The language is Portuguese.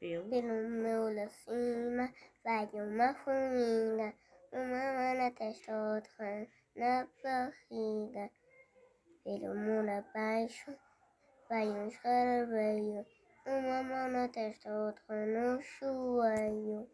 Pelo. Pelo meu cima vai uma formiga, uma mão na testa, outra na barriga. Pelo mundo abaixo vai um escaravelho, uma mão na testa, outra no joelho.